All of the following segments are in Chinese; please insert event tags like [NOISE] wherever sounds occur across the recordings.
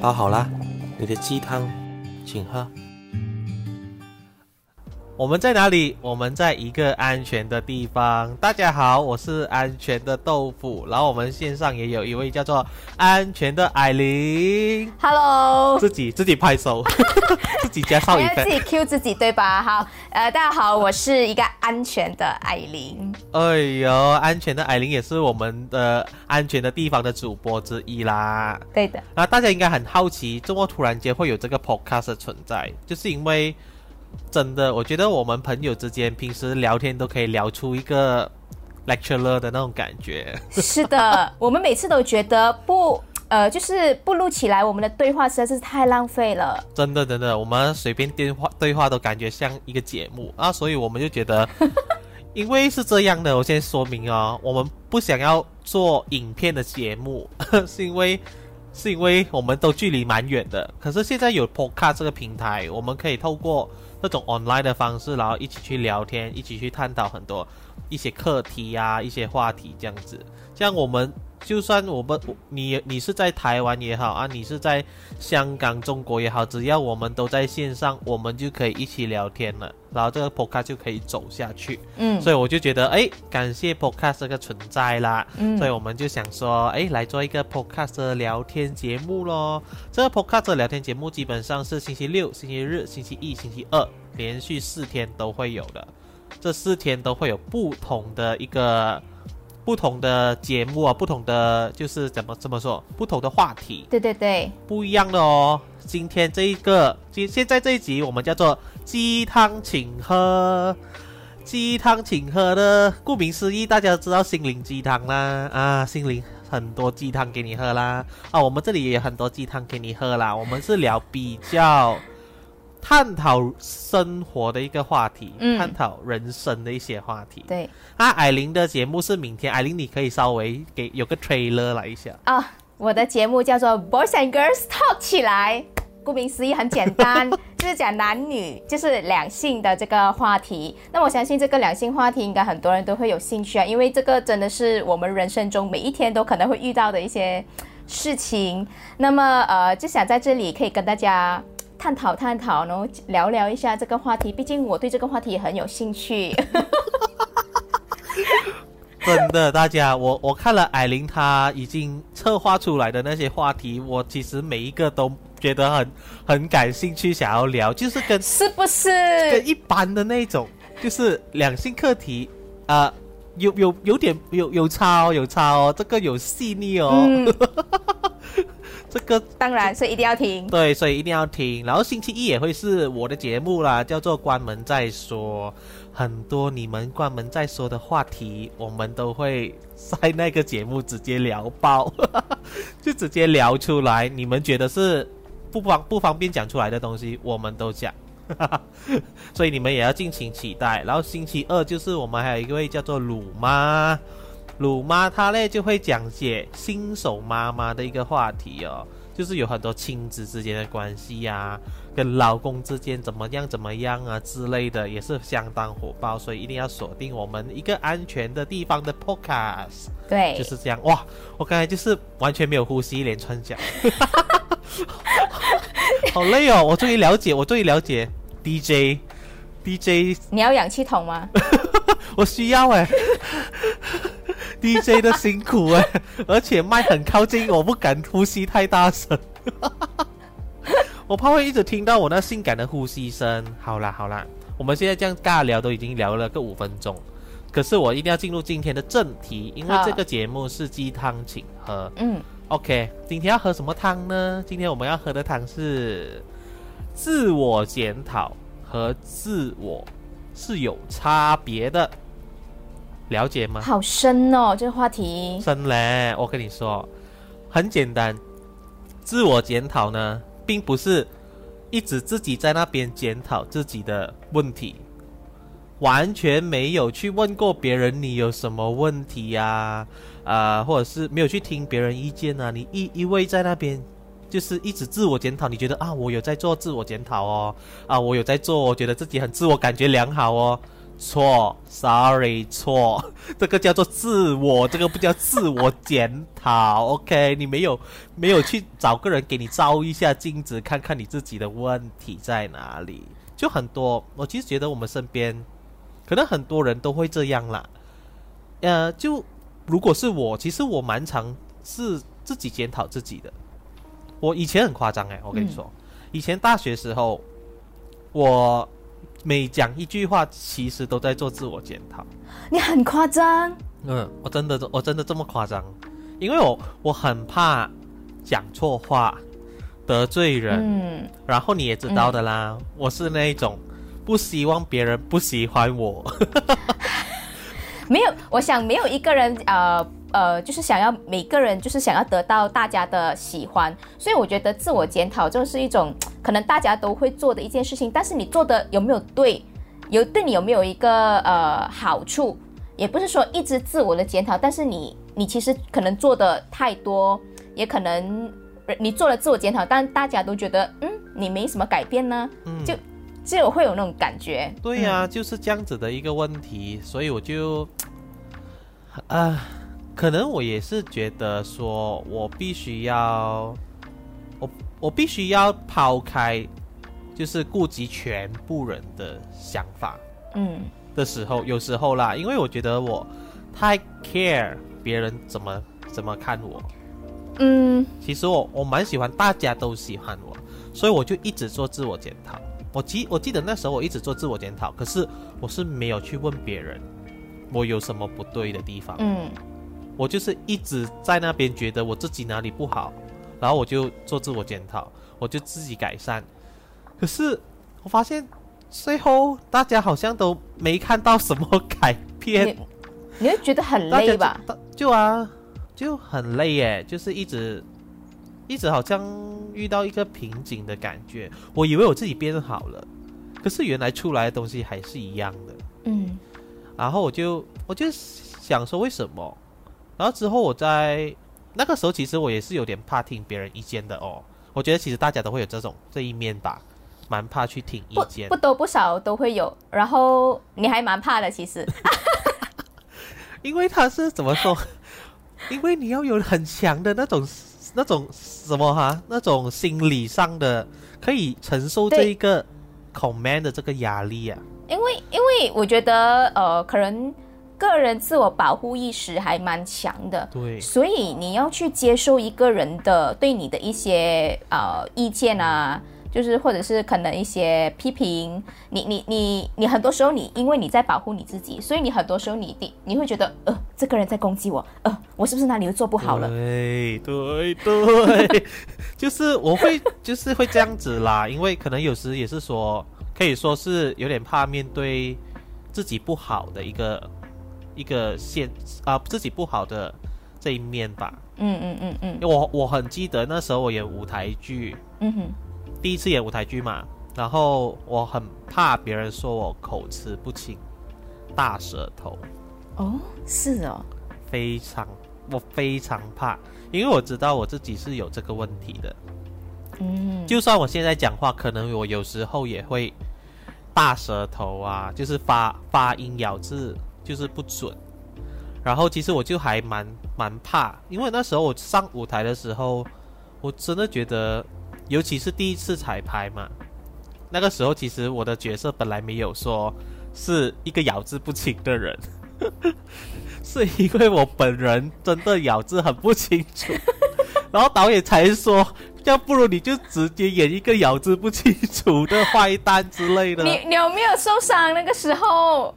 煲好啦，你的鸡汤，请喝。我们在哪里？我们在一个安全的地方。大家好，我是安全的豆腐。然后我们线上也有一位叫做安全的艾琳。Hello，自己自己拍手，[LAUGHS] 自己加上一份。自己 Q 自己对吧？好，呃，大家好，我是一个安全的艾琳。哎呦，安全的艾琳也是我们的安全的地方的主播之一啦。对的，那大家应该很好奇，怎么突然间会有这个 podcast 的存在？就是因为真的，我觉得我们朋友之间平时聊天都可以聊出一个 lecturer 的那种感觉。是的，我们每次都觉得不，呃，就是不录起来，我们的对话实在是太浪费了。真的，真的，我们随便电话对话都感觉像一个节目啊，所以我们就觉得，[LAUGHS] 因为是这样的，我先说明哦，我们不想要做影片的节目，[LAUGHS] 是因为是因为我们都距离蛮远的。可是现在有 Podcast 这个平台，我们可以透过这种 online 的方式，然后一起去聊天，一起去探讨很多一些课题呀、一些话题这样子。这样我们就算我们你你是在台湾也好啊，你是在香港、中国也好，只要我们都在线上，我们就可以一起聊天了，然后这个 podcast 就可以走下去。嗯所以我就觉得，哎，感谢 podcast 这个存在啦。嗯所以我们就想说，哎，来做一个 podcast 的聊天节目咯。这个 podcast 的聊天节目基本上是星期六、星期日、星期一、星期二，连续四天都会有的。这四天都会有不同的一个不同的节目啊，不同的就是怎么这么说，不同的话题。对对对，不一样的哦。今天这一个，今现在这一集我们叫做鸡汤请喝。鸡汤请喝的，顾名思义，大家都知道心灵鸡汤啦啊，心灵很多鸡汤给你喝啦啊，我们这里也有很多鸡汤给你喝啦。我们是聊比较探讨生活的一个话题，嗯探讨人生的一些话题。对啊，艾琳的节目是明天，艾琳你可以稍微给有个 trailer 来一下。啊，我的节目叫做 Boys and Girls Talk 起来。顾名思义，很简单，[LAUGHS] 就是讲男女，就是两性的这个话题。那我相信这个两性话题，应该很多人都会有兴趣啊，因为这个真的是我们人生中每一天都可能会遇到的一些事情。那么，呃，就想在这里可以跟大家探讨探讨，然后聊聊一下这个话题。毕竟我对这个话题也很有兴趣。[LAUGHS] 真的，大家，我我看了艾琳她已经策划出来的那些话题，我其实每一个都觉得很很感兴趣，想要聊，就是跟是不是？跟一般的那种，就是两性课题，啊，有有有点有有差哦，有差哦，这个有细腻哦，嗯，[LAUGHS] 这个当然，所以一定要听。对，所以一定要听。然后星期一也会是我的节目啦，叫做“关门再说”。很多你们关门再说的话题，我们都会在那个节目直接聊爆，[LAUGHS] 就直接聊出来。你们觉得是不方不方便讲出来的东西，我们都讲。[LAUGHS] 所以你们也要敬请期待。然后星期二就是我们还有一位叫做鲁妈，鲁妈她呢就会讲解新手妈妈的一个话题哦，就是有很多亲子之间的关系呀、跟老公之间怎么样怎么样啊之类的，也是相当火爆，所以一定要锁定我们一个安全的地方的 podcast，对，就是这样。哇，我刚才就是完全没有呼吸，一连串讲，[LAUGHS] 好累哦！我终于了解，我终于了解 DJ。DJ 你要氧气筒吗？[LAUGHS] 我需要哎，DJ 的辛苦哎，[LAUGHS] 而且麦很靠近，我不敢呼吸太大声，[LAUGHS] 我怕会一直听到我那性感的呼吸声。好啦好啦，我们现在这样尬聊都已经聊了个五分钟，可是我一定要进入今天的正题，因为这个节目是鸡汤请喝。嗯，OK，今天要喝什么汤呢？今天我们要喝的汤是自我检讨和自我是有差别的，了解吗？好深哦，这个话题。深嘞，我跟你说，很简单，自我检讨呢，并不是一直自己在那边检讨自己的问题，完全没有去问过别人你有什么问题呀、啊，或者是没有去听别人意见啊，你一一味在那边。就是一直自我检讨，你觉得啊，我有在做自我检讨哦，啊，我有在做，我觉得自己很自我感觉良好哦，错，sorry，错，这个叫做自我，这个不叫自我检讨。[LAUGHS] OK，你没有没有去找个人给你照一下镜子，看看你自己的问题在哪里。就很多，我其实觉得我们身边可能很多人都会这样啦。呃，就如果是我，其实我蛮常是自己检讨自己的。我以前很夸张哎，我跟你说，以前大学时候，我每讲一句话，其实都在做自我检讨。你很夸张，嗯，我真的我真的这么夸张，因为我我很怕讲错话得罪人。嗯，然后你也知道的啦，我是那一种不希望别人不喜欢我。[LAUGHS] 没有，我想没有一个人呃呃，就是想要每个人就是想要得到大家的喜欢，所以我觉得自我检讨就是一种可能大家都会做的一件事情，但是你做的有没有对，有对你有没有一个呃好处，也不是说一直自我的检讨，但是你你其实可能做的太多，也可能你做了自我检讨，但大家都觉得嗯你没什么改变呢，嗯。就就会有那种感觉。对呀、就是这样子的一个问题，所以我就，啊，可能我也是觉得说，我必须要，我我必须要抛开，就是顾及全部人的想法嗯。的时候，有时候啦，因为我觉得我太 care 别人怎么怎么看我，嗯。其实我我蛮喜欢大家都喜欢我，所以我就一直做自我检讨。我记我记得那时候我一直做自我检讨，可是我是没有去问别人我有什么不对的地方，嗯我就是一直在那边觉得我自己哪里不好，然后我就做自我检讨，我就自己改善。可是我发现最后大家好像都没看到什么改变。你你会觉得很累吧？？大就啊，就很累耶，就是一直一直好像遇到一个瓶颈的感觉。我以为我自己变好了，可是原来出来的东西还是一样的。嗯然后我就我就想说为什么？然后之后我在那个时候，其实我也是有点怕听别人意见的哦。我觉得其实大家都会有这种这一面吧，蛮怕去听意见不。多不少都会有，然后你还蛮怕的，其实。[LAUGHS] 因为他是怎么说？因为你要有很强的那种那种什么哈，那种心理上的可以承受这一个 command 的这个压力啊。因为因为我觉得呃，可能个人自我保护意识还蛮强的，对，所以你要去接受一个人的对你的一些呃意见啊，就是或者是可能一些批评，你你你你很多时候你因为你在保护你自己，所以你很多时候你你你会觉得呃这个人在攻击我，呃我是不是哪里又做不好了？对对对，[LAUGHS] 就是我会 [LAUGHS] 就是会这样子啦，因为可能有时也是说，可以说是有点怕面对自己不好的一个一个现啊、自己不好的这一面吧。嗯嗯嗯嗯。因为我我很记得那时候我演舞台剧，嗯哼，第一次演舞台剧嘛，然后我很怕别人说我口齿不清、大舌头，哦是哦，非常我非常怕，因为我知道我自己是有这个问题的。嗯。就算我现在讲话，可能我有时候也会大舌头啊，就是发发音咬字就是不准。然后其实我就还蛮蛮怕，因为那时候我上舞台的时候，我真的觉得，尤其是第一次彩排嘛，那个时候其实我的角色本来没有说是一个咬字不清的人，[LAUGHS] 是因为我本人真的咬字很不清楚，[LAUGHS] 然后导演才说，要不如你就直接演一个咬字不清楚的坏蛋之类的。你你有没有受伤那个时候？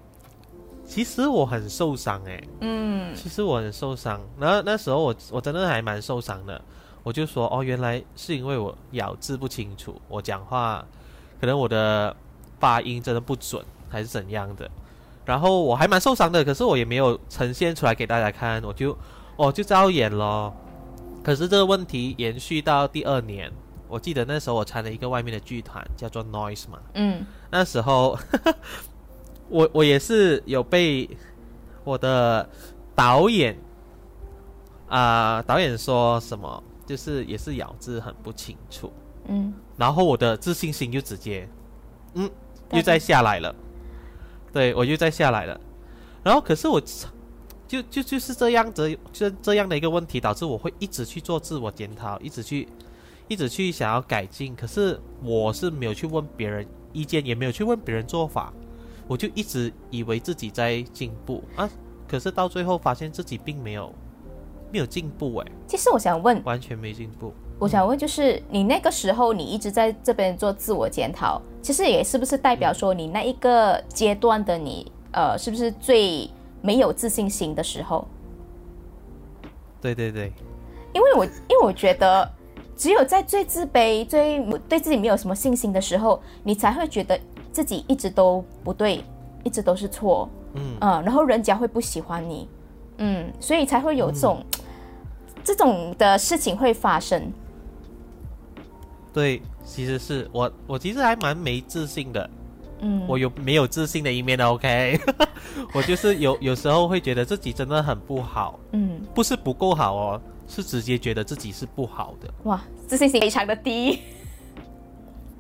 其实我很受伤诶，嗯其实我很受伤。然后那时候我我真的还蛮受伤的，我就说哦，原来是因为我咬字不清楚，我讲话可能我的发音真的不准，还是怎样的。然后我还蛮受伤的，可是我也没有呈现出来给大家看，我就我就照演咯。可是这个问题延续到第二年，我记得那时候我参了一个外面的剧团，叫做 Noise 嘛。嗯那时候 [LAUGHS] 我我也是有被我的导演啊、导演说什么，就是也是咬字很不清楚，嗯，然后我的自信心就直接嗯又再下来了。对我又再下来了。然后可是我就就就是这样子，就这样的一个问题，导致我会一直去做自我检讨，一直去一直去想要改进。可是我是没有去问别人意见，也没有去问别人做法，我就一直以为自己在进步啊。可是到最后发现自己并没有没有进步，诶，其实我想问，完全没进步。我想问，就是你那个时候你一直在这边做自我检讨，其实也是不是代表说你那一个阶段的你，呃，是不是最没有自信心的时候？对对对，因为我因为我觉得，只有在最自卑、最对自己没有什么信心的时候，你才会觉得自己一直都不对，一直都是错。嗯然后人家会不喜欢你，嗯，所以才会有这种这种的事情会发生。对，其实是我，我其实还蛮没自信的，嗯，我有没有自信的一面的？OK，[LAUGHS] 我就是有有时候会觉得自己真的很不好，嗯，不是不够好哦，是直接觉得自己是不好的。哇，自信心非常的低。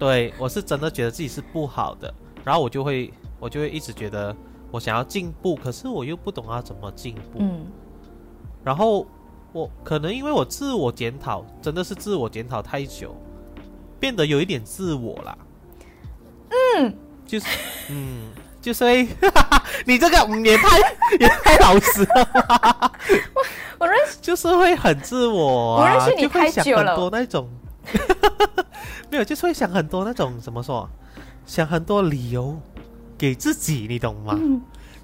对，我是真的觉得自己是不好的，然后我就会我就会一直觉得我想要进步，可是我又不懂要怎么进步，嗯。然后我可能因为我自我检讨，真的是自我检讨太久，变得有一点自我啦。嗯，就是，嗯，就是会，[LAUGHS] 你这个嗯也太也太老实了吧，[LAUGHS] 我认识就是会很自我、啊，我认识你就会想太久了。很多那种，[LAUGHS] 没有，就是会想很多那种怎么说，想很多理由给自己，你懂吗？嗯。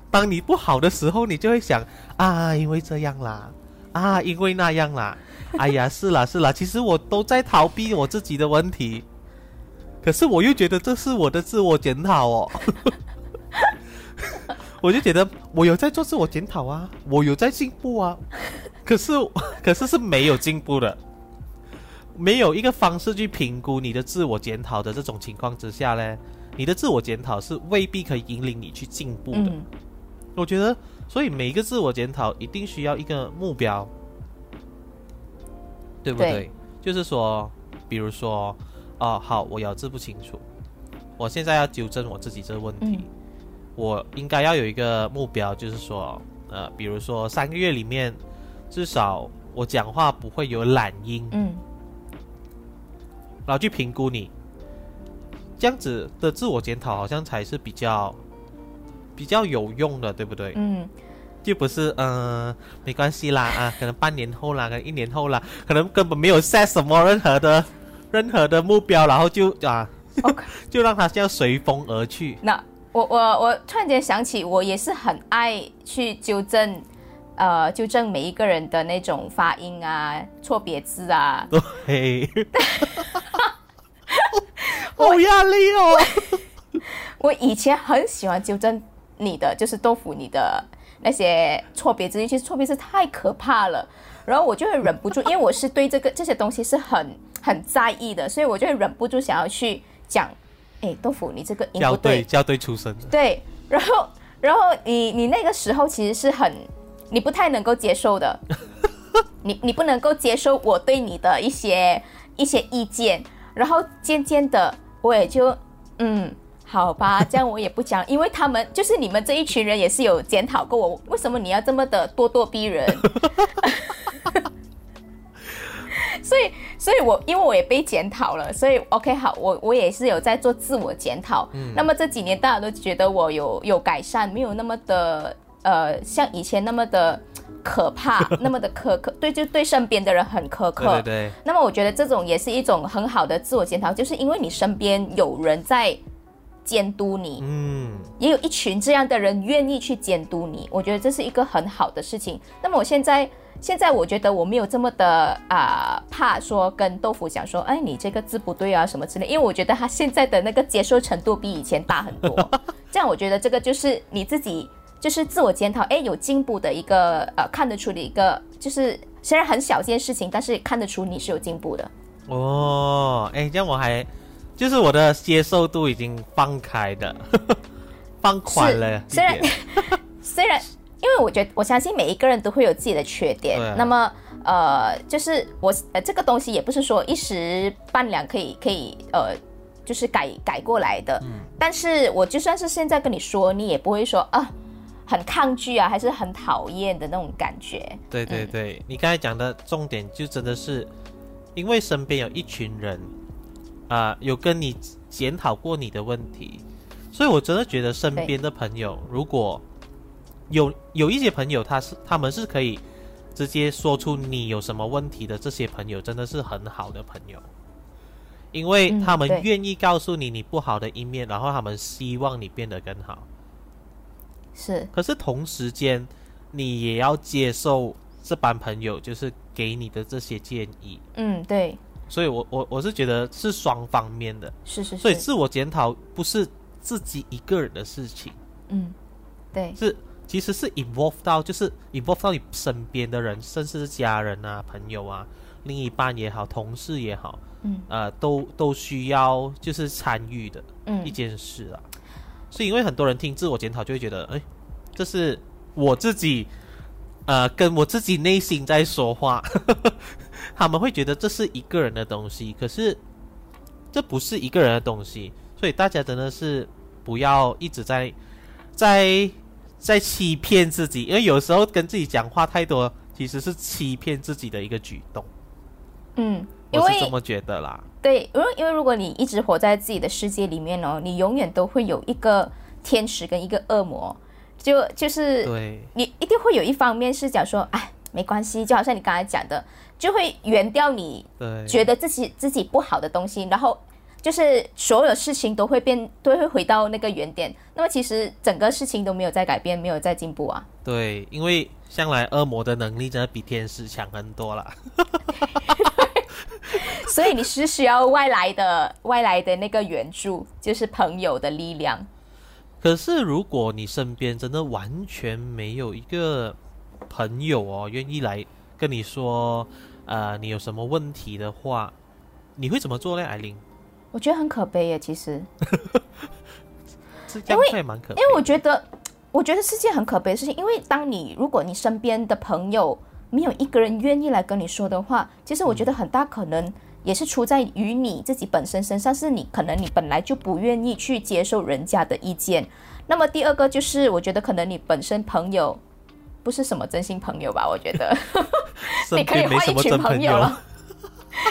当你不好的时候，你就会想啊，因为这样啦，啊，因为那样啦，哎呀，是啦是啦，其实我都在逃避我自己的问题，可是我又觉得这是我的自我检讨哦，[LAUGHS] 我就觉得我有在做自我检讨啊，我有在进步啊，可是可是是没有进步的，没有一个方式去评估你的自我检讨的这种情况之下呢，你的自我检讨是未必可以引领你去进步的。嗯。我觉得，所以每一个自我检讨一定需要一个目标，对不对？对。就是说，比如说，哦，好，我咬字不清楚，我现在要纠正我自己这个问题，嗯。我应该要有一个目标，就是说，呃，比如说三个月里面，至少我讲话不会有懒音，嗯然后去评估你，这样子的自我检讨好像才是比较比较有用的，对不对？嗯，就不是嗯、呃没关系啦啊，可能半年后啦，可能一年后啦，可能根本没有 set 什么任何的任何的目标，然后就啊 [LAUGHS] 就让它这样随风而去。那我我我突然间想起，我也是很爱去纠正，呃，纠正每一个人的那种发音啊、错别字啊。[LAUGHS] 对，[LAUGHS] 好压力哦。[LAUGHS] 我以前很喜欢纠正你的，就是豆腐你的那些错别字，其实错别字太可怕了。然后我就会忍不住，因为我是对这个这些东西是很 [LAUGHS] 很在意的，所以我就会忍不住想要去讲，哎，豆腐你这个音校不对队，校对出身，对，然后然后你你那个时候其实是很你不太能够接受的，你你不能够接受我对你的一些一些意见，然后渐渐的我也就嗯。好吧，[LAUGHS] 这样我也不讲，因为他们就是你们这一群人也是有检讨过我，为什么你要这么的咄咄逼人？[LAUGHS] 所以，所以我因为我也被检讨了，所以 OK 好，我我也是有在做自我检讨。那么这几年大家都觉得我有有改善，没有那么的呃像以前那么的可怕，[LAUGHS] 那么的苛刻，对，就对身边的人很苛刻。对对对，那么我觉得这种也是一种很好的自我检讨，就是因为你身边有人在监督你，嗯，也有一群这样的人愿意去监督你，我觉得这是一个很好的事情。那么我现在，现在我觉得我没有这么的啊、怕说跟豆腐讲说，哎，你这个字不对啊什么之类，因为我觉得他现在的那个接受程度比以前大很多。[LAUGHS] 这样我觉得这个就是你自己就是自我检讨，哎，有进步的一个呃看得出的一个，就是虽然很小件事情，但是看得出你是有进步的。哦，哎，这样我还就是我的接受度已经放开的，[LAUGHS] 放宽了一虽然点。[LAUGHS] 虽然，因为我觉得我相信每一个人都会有自己的缺点，啊那么呃，就是我呃这个东西也不是说一时半两可以可以呃就是改改过来的。嗯但是我就算是现在跟你说，你也不会说啊很抗拒啊，还是很讨厌的那种感觉。对对对，你刚才讲的重点就真的是，因为身边有一群人，啊、有跟你检讨过你的问题，所以我真的觉得身边的朋友，如果有有一些朋友，他是他们是可以直接说出你有什么问题的，这些朋友真的是很好的朋友，因为嗯他们愿意告诉你你不好的一面，然后他们希望你变得更好。是，可是同时间，你也要接受这班朋友就是给你的这些建议，嗯，对，所以我我我是觉得是双方面的，是是是，所以自我检讨不是自己一个人的事情，嗯，对，是其实是 involve 到就是 involve 到你身边的人，甚至是家人啊、朋友啊、另一半也好、同事也好，嗯。呃，都都需要就是参与的一嗯，件事啊。是因为很多人听自我检讨就会觉得，哎，这是我自己，呃，跟我自己内心在说话，[LAUGHS] 他们会觉得这是一个人的东西，可是这不是一个人的东西，所以大家真的是不要一直在在在欺骗自己，因为有时候跟自己讲话太多，其实是欺骗自己的一个举动，嗯，因我是这么觉得啦。对，因为因为如果你一直活在自己的世界里面哦，你永远都会有一个天使跟一个恶魔，就就是对，你一定会有一方面是讲说，哎，没关系，就好像你刚才讲的，就会圆掉你对，觉得自己自己不好的东西，然后就是所有事情都会变，都会回到那个原点。那么其实整个事情都没有在改变，没有在进步啊。对，因为向来恶魔的能力真的比天使强很多啦。[LAUGHS] [LAUGHS] 所以你是需要外来的外来的那个援助，就是朋友的力量。可是如果你身边真的完全没有一个朋友哦，愿意来跟你说，呃，你有什么问题的话，你会怎么做呢？艾琳，我觉得很可悲耶，其实，[LAUGHS] 因为蛮可悲的，因为我觉得，我觉得是件很可悲的事情。因为当你如果你身边的朋友没有一个人愿意来跟你说的话，其实我觉得很大可能也是出在于你自己本身身上，是你可能你本来就不愿意去接受人家的意见。那么第二个就是，我觉得可能你本身朋友不是什么真心朋友吧？我觉得 [LAUGHS] 你可以换一群。朋友了，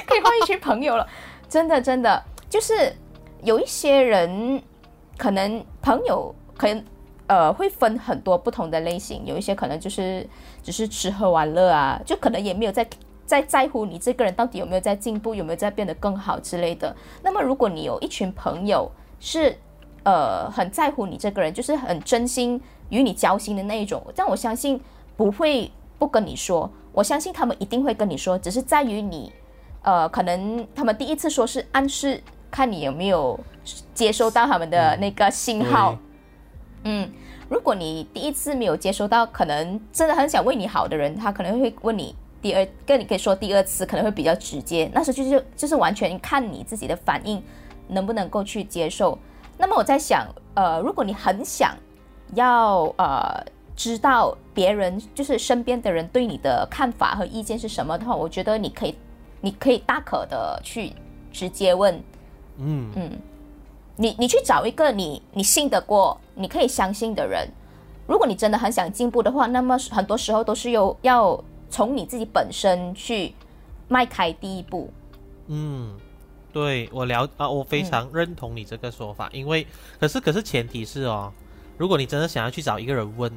可以换一群朋友了。真的，真的，就是有一些人可能朋友可能呃会分很多不同的类型，有一些可能就是只是吃喝玩乐啊，就可能也没有在在在乎你这个人到底有没有在进步，有没有在变得更好之类的。那么如果你有一群朋友是呃很在乎你这个人，就是很真心与你交心的那一种，但我相信不会不跟你说，我相信他们一定会跟你说，只是在于你。呃，可能他们第一次说是暗示，看你有没有接收到他们的那个信号。嗯，如果你第一次没有接收到，可能真的很想为你好的人，他可能会问你第二，跟你可以说第二次，可能会比较直接。那时候就是就是完全看你自己的反应能不能够去接受。那么我在想，呃，如果你很想要呃知道别人就是身边的人对你的看法和意见是什么的话，我觉得你可以，你可以大可的去直接问，嗯，你你去找一个你你信得过、你可以相信的人。如果你真的很想进步的话，那么很多时候都是有要从你自己本身去迈开第一步。嗯，对我了啊，我非常认同你这个说法，因为可是可是前提是哦，如果你真的想要去找一个人问，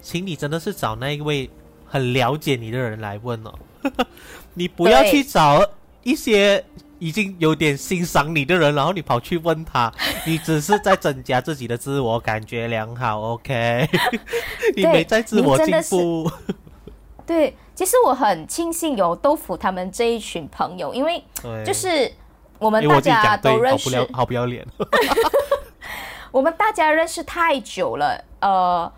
请你真的是找那一位很了解你的人来问哦，[LAUGHS] 你不要去找一些已经有点欣赏你的人，然后你跑去问他，[LAUGHS] 你只是在增加自己的自我感觉良好，OK？[LAUGHS] 你对没在自我进步，[LAUGHS] 对，其实我很庆幸有豆腐他们这一群朋友，因为，就是我们大家，都认识，好不了，好不要脸。我们大家认识太久了，呃，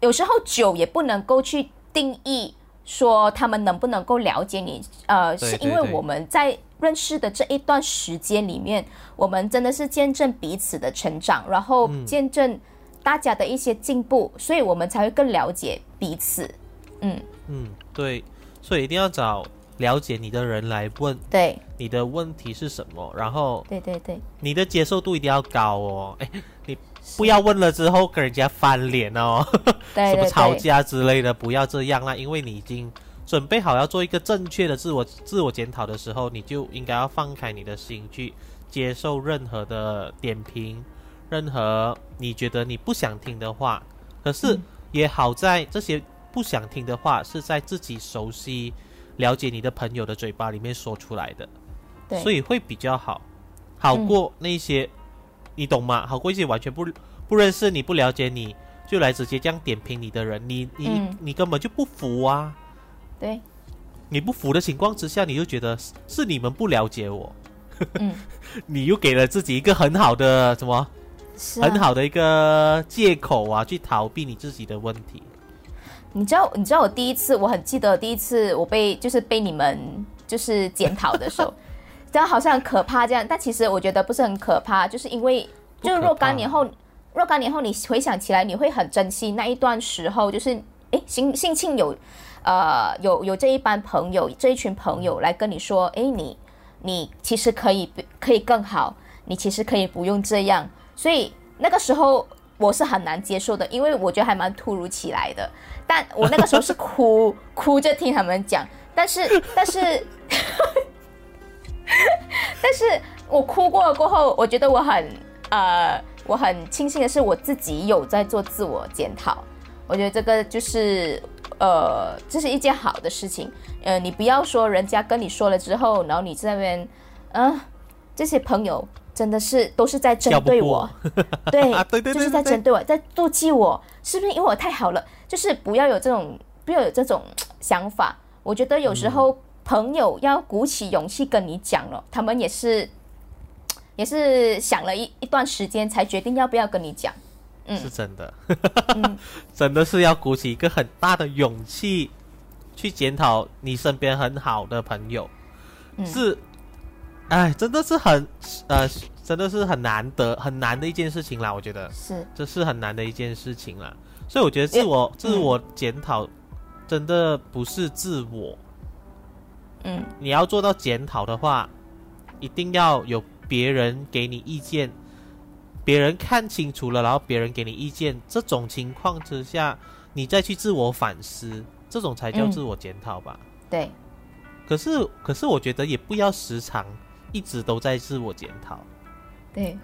有时候久也不能够去定义说他们能不能够了解你，呃，对是因为我们在认识的这一段时间里面，我们真的是见证彼此的成长，然后嗯见证大家的一些进步，所以我们才会更了解彼此。嗯，嗯，对，所以一定要找了解你的人来问对。你的问题是什么，然后对对对，你的接受度一定要高哦。[LAUGHS] 哎，你不要问了之后跟人家翻脸哦，[LAUGHS] 对。什么吵架之类的，不要这样啦，因为你已经准备好要做一个正确的自我自我检讨的时候，你就应该要放开你的心去接受任何的点评，任何你觉得你不想听的话。可是嗯也好在这些不想听的话是在自己熟悉、了解你的朋友的嘴巴里面说出来的，对，所以会比较好，好嗯过那些、你懂吗？好过一些完全不不认识你、不了解你就来直接这样点评你的人，你你、嗯你根本就不服啊！对，你不服的情况之下，你就觉得是是你们不了解我，嗯，[LAUGHS] 你又给了自己一个很好的什么？很。好的一个借口啊，去逃避你自己的问题。你知道，你知道我第一次，我很记得第一次我被就是被你们就是检讨的时候，[LAUGHS] 这样好像很可怕这样，但其实我觉得不是很可怕，就是因为就是若干年后，若干年后你回想起来，你会很珍惜那一段时候，就是哎，幸幸庆有呃有有这一班朋友，这一群朋友来跟你说，诶，你你其实可以可以更好，你其实可以不用这样，所以那个时候我是很难接受的，因为我觉得还蛮突如其来的。但我那个时候是哭哭着听他们讲，但是但是 [LAUGHS] 但是我哭过过后，我觉得我很呃我很庆幸的是我自己有在做自我检讨，我觉得这个就是呃这是一件好的事情。呃，你不要说人家跟你说了之后，然后你在那边嗯、呃这些朋友真的是都是在针对我，[LAUGHS] 对啊对对对就是在针对我，在妒忌我，是不是因为我太好了？就是不要有这种不要有这种想法。我觉得有时候朋友要鼓起勇气跟你讲了，他们也是也是想了一一段时间才决定要不要跟你讲。嗯。是真的，嗯。[LAUGHS] 真的是要鼓起一个很大的勇气去检讨你身边很好的朋友，嗯。是，哎，真的是很呃，真的是很难得很难的一件事情啦，我觉得。是，这是很难的一件事情啦，所以我觉得自我自我检讨真的不是自我，嗯。你要做到检讨的话，一定要有别人给你意见，别人看清楚了，然后别人给你意见，这种情况之下，你再去自我反思，这种才叫嗯自我检讨吧。对，可是，可是我觉得也不要时常一直都在自我检讨，对，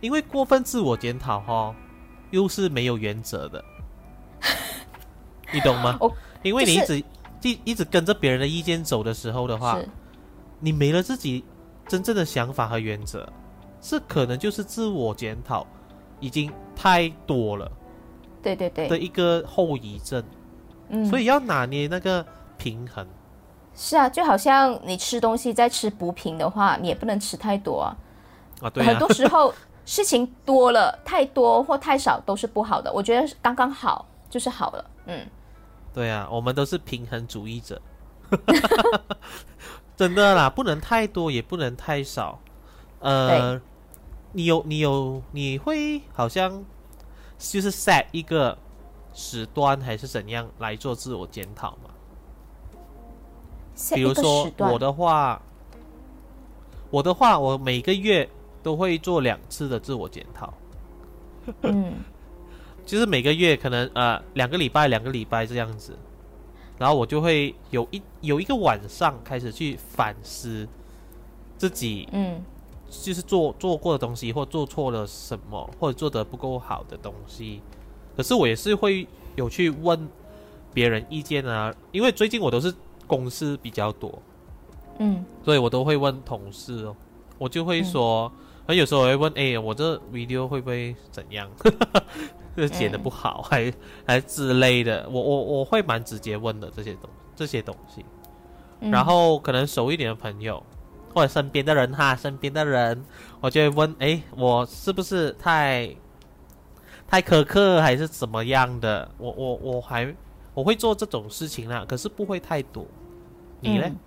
因为过分自我检讨哈，又是没有原则的，[LAUGHS] 你懂吗？我因为你一就直一一直跟着别人的意见走的时候的话，你没了自己真正的想法和原则，这可能就是自我检讨已经太多了对对对的对，一个后遗症，嗯，所以要拿捏那个平衡。是啊，就好像你吃东西在吃补品的话，你也不能吃太多啊。啊，对啊，很多时候 [LAUGHS] 事情多了，太多或太少都是不好的。我觉得刚刚好就是好了。嗯，对啊，我们都是平衡主义者，[LAUGHS] 真的啦，不能太多，也不能太少。呃，你有你有你会好像就是 set 一个时段还是怎样来做自我检讨吗？比如说我的话，我的话，我每个月都会做两次的自我检讨，嗯。[LAUGHS] 就是每个月可能呃两个礼拜两个礼拜这样子，然后我就会有一有一个晚上开始去反思自己嗯就是做做过的东西，或做错了什么，或者做得不够好的东西。可是我也是会有去问别人意见啊，因为最近我都是公司比较多，嗯。所以我都会问同事哦，我就会说，那、有时候我会问，哎，我这 video 会不会怎样？就是剪的不好，还还之类的，我我我会蛮直接问的这些东这些东西。嗯，然后可能熟一点的朋友，或者身边的人哈，身边的人，我就会问，哎，我是不是太太苛刻，还是怎么样的？我我我还我会做这种事情啦，可是不会太多。你呢？嗯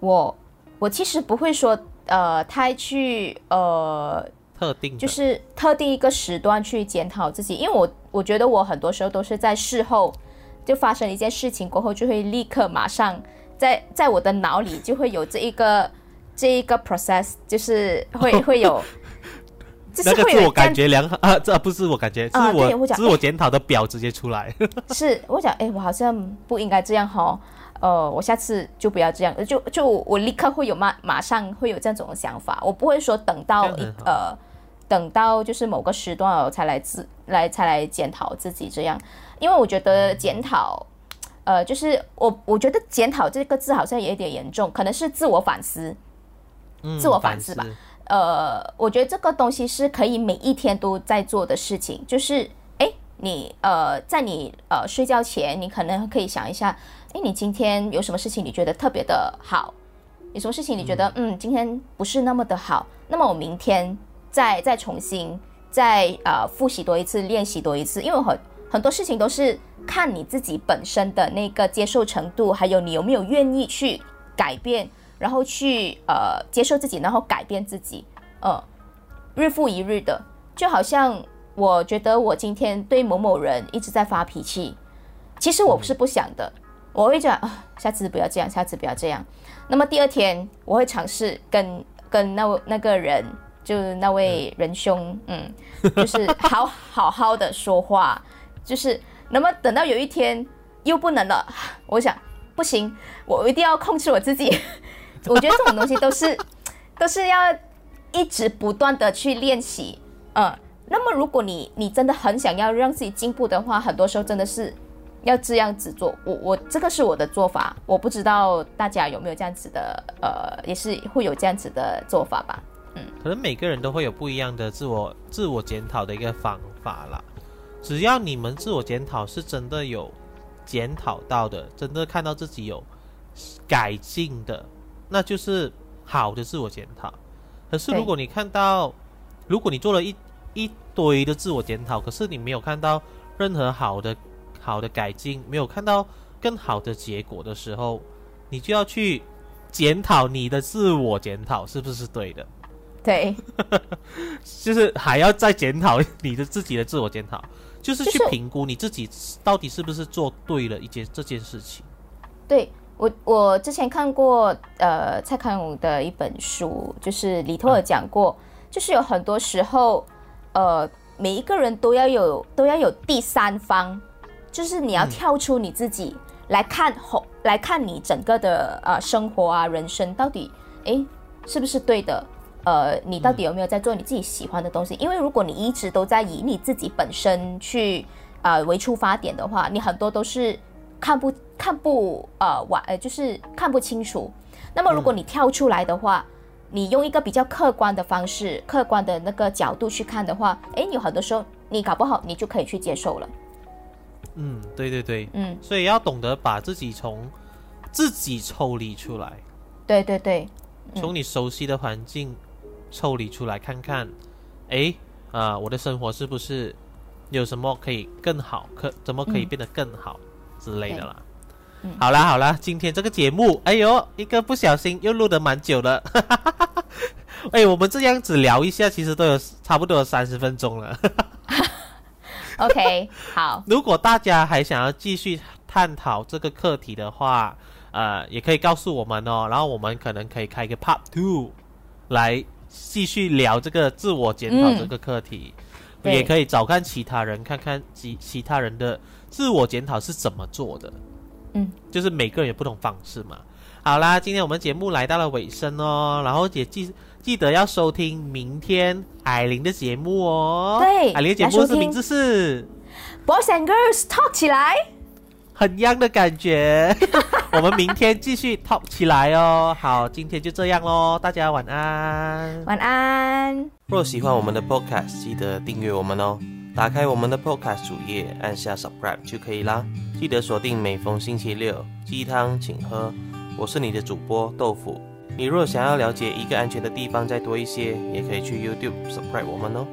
我我其实不会说呃太去呃特定就是特定一个时段去检讨自己，因为我我觉得我很多时候都是在事后就发生一件事情过后，就会立刻马上在在我的脑里就会有这一个这一个 process，就是会 [LAUGHS] 会有，就是那个自我感觉良好啊，这不是自我感觉，自啊对我自我检讨的表直接出来。[LAUGHS] 是，我想，哎，我好像不应该这样哈，呃，我下次就不要这样，就就我立刻会有马马上会有这种想法，我不会说等到一呃，等到就是某个时段我才来自来才来检讨自己这样，因为我觉得检讨，呃，就是我我觉得检讨这个字好像有一点严重，可能是自我反思，嗯自我反思吧呃，我觉得这个东西是可以每一天都在做的事情，就是哎，你呃，在你呃睡觉前，你可能可以想一下，哎，你今天有什么事情你觉得特别的好，有什么事情你觉得嗯今天不是那么的好，那么我明天再再重新再呃复习多一次，练习多一次，因为很很多事情都是看你自己本身的那个接受程度，还有你有没有愿意去改变。然后去呃接受自己，然后改变自己，呃，日复一日的，就好像我觉得我今天对某某人一直在发脾气，其实我不是不想的，我会讲啊，下次不要这样，下次不要这样。那么第二天我会尝试跟跟那那个人，就是那位仁兄，嗯，就是好好好的说话，就是那么等到有一天又不能了，我想不行，我一定要控制我自己。我觉得这种东西都是都是要一直不断的去练习，嗯。那么如果你你真的很想要让自己进步的话，很多时候真的是要这样子做。我我这个是我的做法，我不知道大家有没有这样子的，呃，也是会有这样子的做法吧。嗯可能每个人都会有不一样的自我自我检讨的一个方法啦。只要你们自我检讨是真的有检讨到的，真的看到自己有改进的，那就是好的自我检讨。可是如果你看到，如果你做了一一堆的自我检讨，可是你没有看到任何好的好的改进，没有看到更好的结果的时候，你就要去检讨你的自我检讨是不是对的。对，[LAUGHS] 就是还要再检讨你的自己的自我检讨，就是去评估你自己到底是不是做对了一件这件事情。对我，我之前看过呃蔡康永的一本书，就是里头有讲过，就是有很多时候，呃，每一个人都要有都要有第三方，就是你要跳出你自己、来看后来看你整个的呃生活啊人生到底诶是不是对的。呃，你到底有没有在做你自己喜欢的东西？因为如果你一直都在以你自己本身去呃为出发点的话，你很多都是看不看不呃完呃，就是看不清楚。那么如果你跳出来的话，你用一个比较客观的方式、客观的那个角度去看的话，诶，有很多时候你搞不好你就可以去接受了。嗯，对对对，嗯，所以要懂得把自己从自己抽离出来，对对对，从你熟悉的环境抽离出来，看看，诶，啊、我的生活是不是有什么可以更好，可怎么可以嗯。变得更好之类的啦。嗯好啦好啦，今天这个节目，哎呦，一个不小心又录得蛮久了。[LAUGHS] 哎，我们这样子聊一下，其实都有差不多三十分钟了。[LAUGHS] OK，好，[LAUGHS] 如果大家还想要继续探讨这个课题的话，呃，也可以告诉我们哦，然后我们可能可以开一个 Part Two 来继续聊这个自我检讨嗯这个课题，对也可以找看其他人，看看其其他人的自我检讨是怎么做的。嗯，就是每个人有不同方式嘛。好啦，今天我们节目来到了尾声哦，然后也记记得要收听明天艾琳的节目哦。对艾琳的节目是名字是。Boys and girls talk 起来。很 young 的感觉。[LAUGHS] 我们明天继续 Talk 起来哦。好，今天就这样喽，大家晚安。晚安。若喜欢我们的 podcast，记得订阅我们哦。打开我们的 podcast 主页，按下 subscribe 就可以啦。记得锁定每逢星期六鸡汤请喝。我是你的主播豆腐。你若想要了解一个安全的地方再多一些，也可以去 YouTube subscribe 我们哦。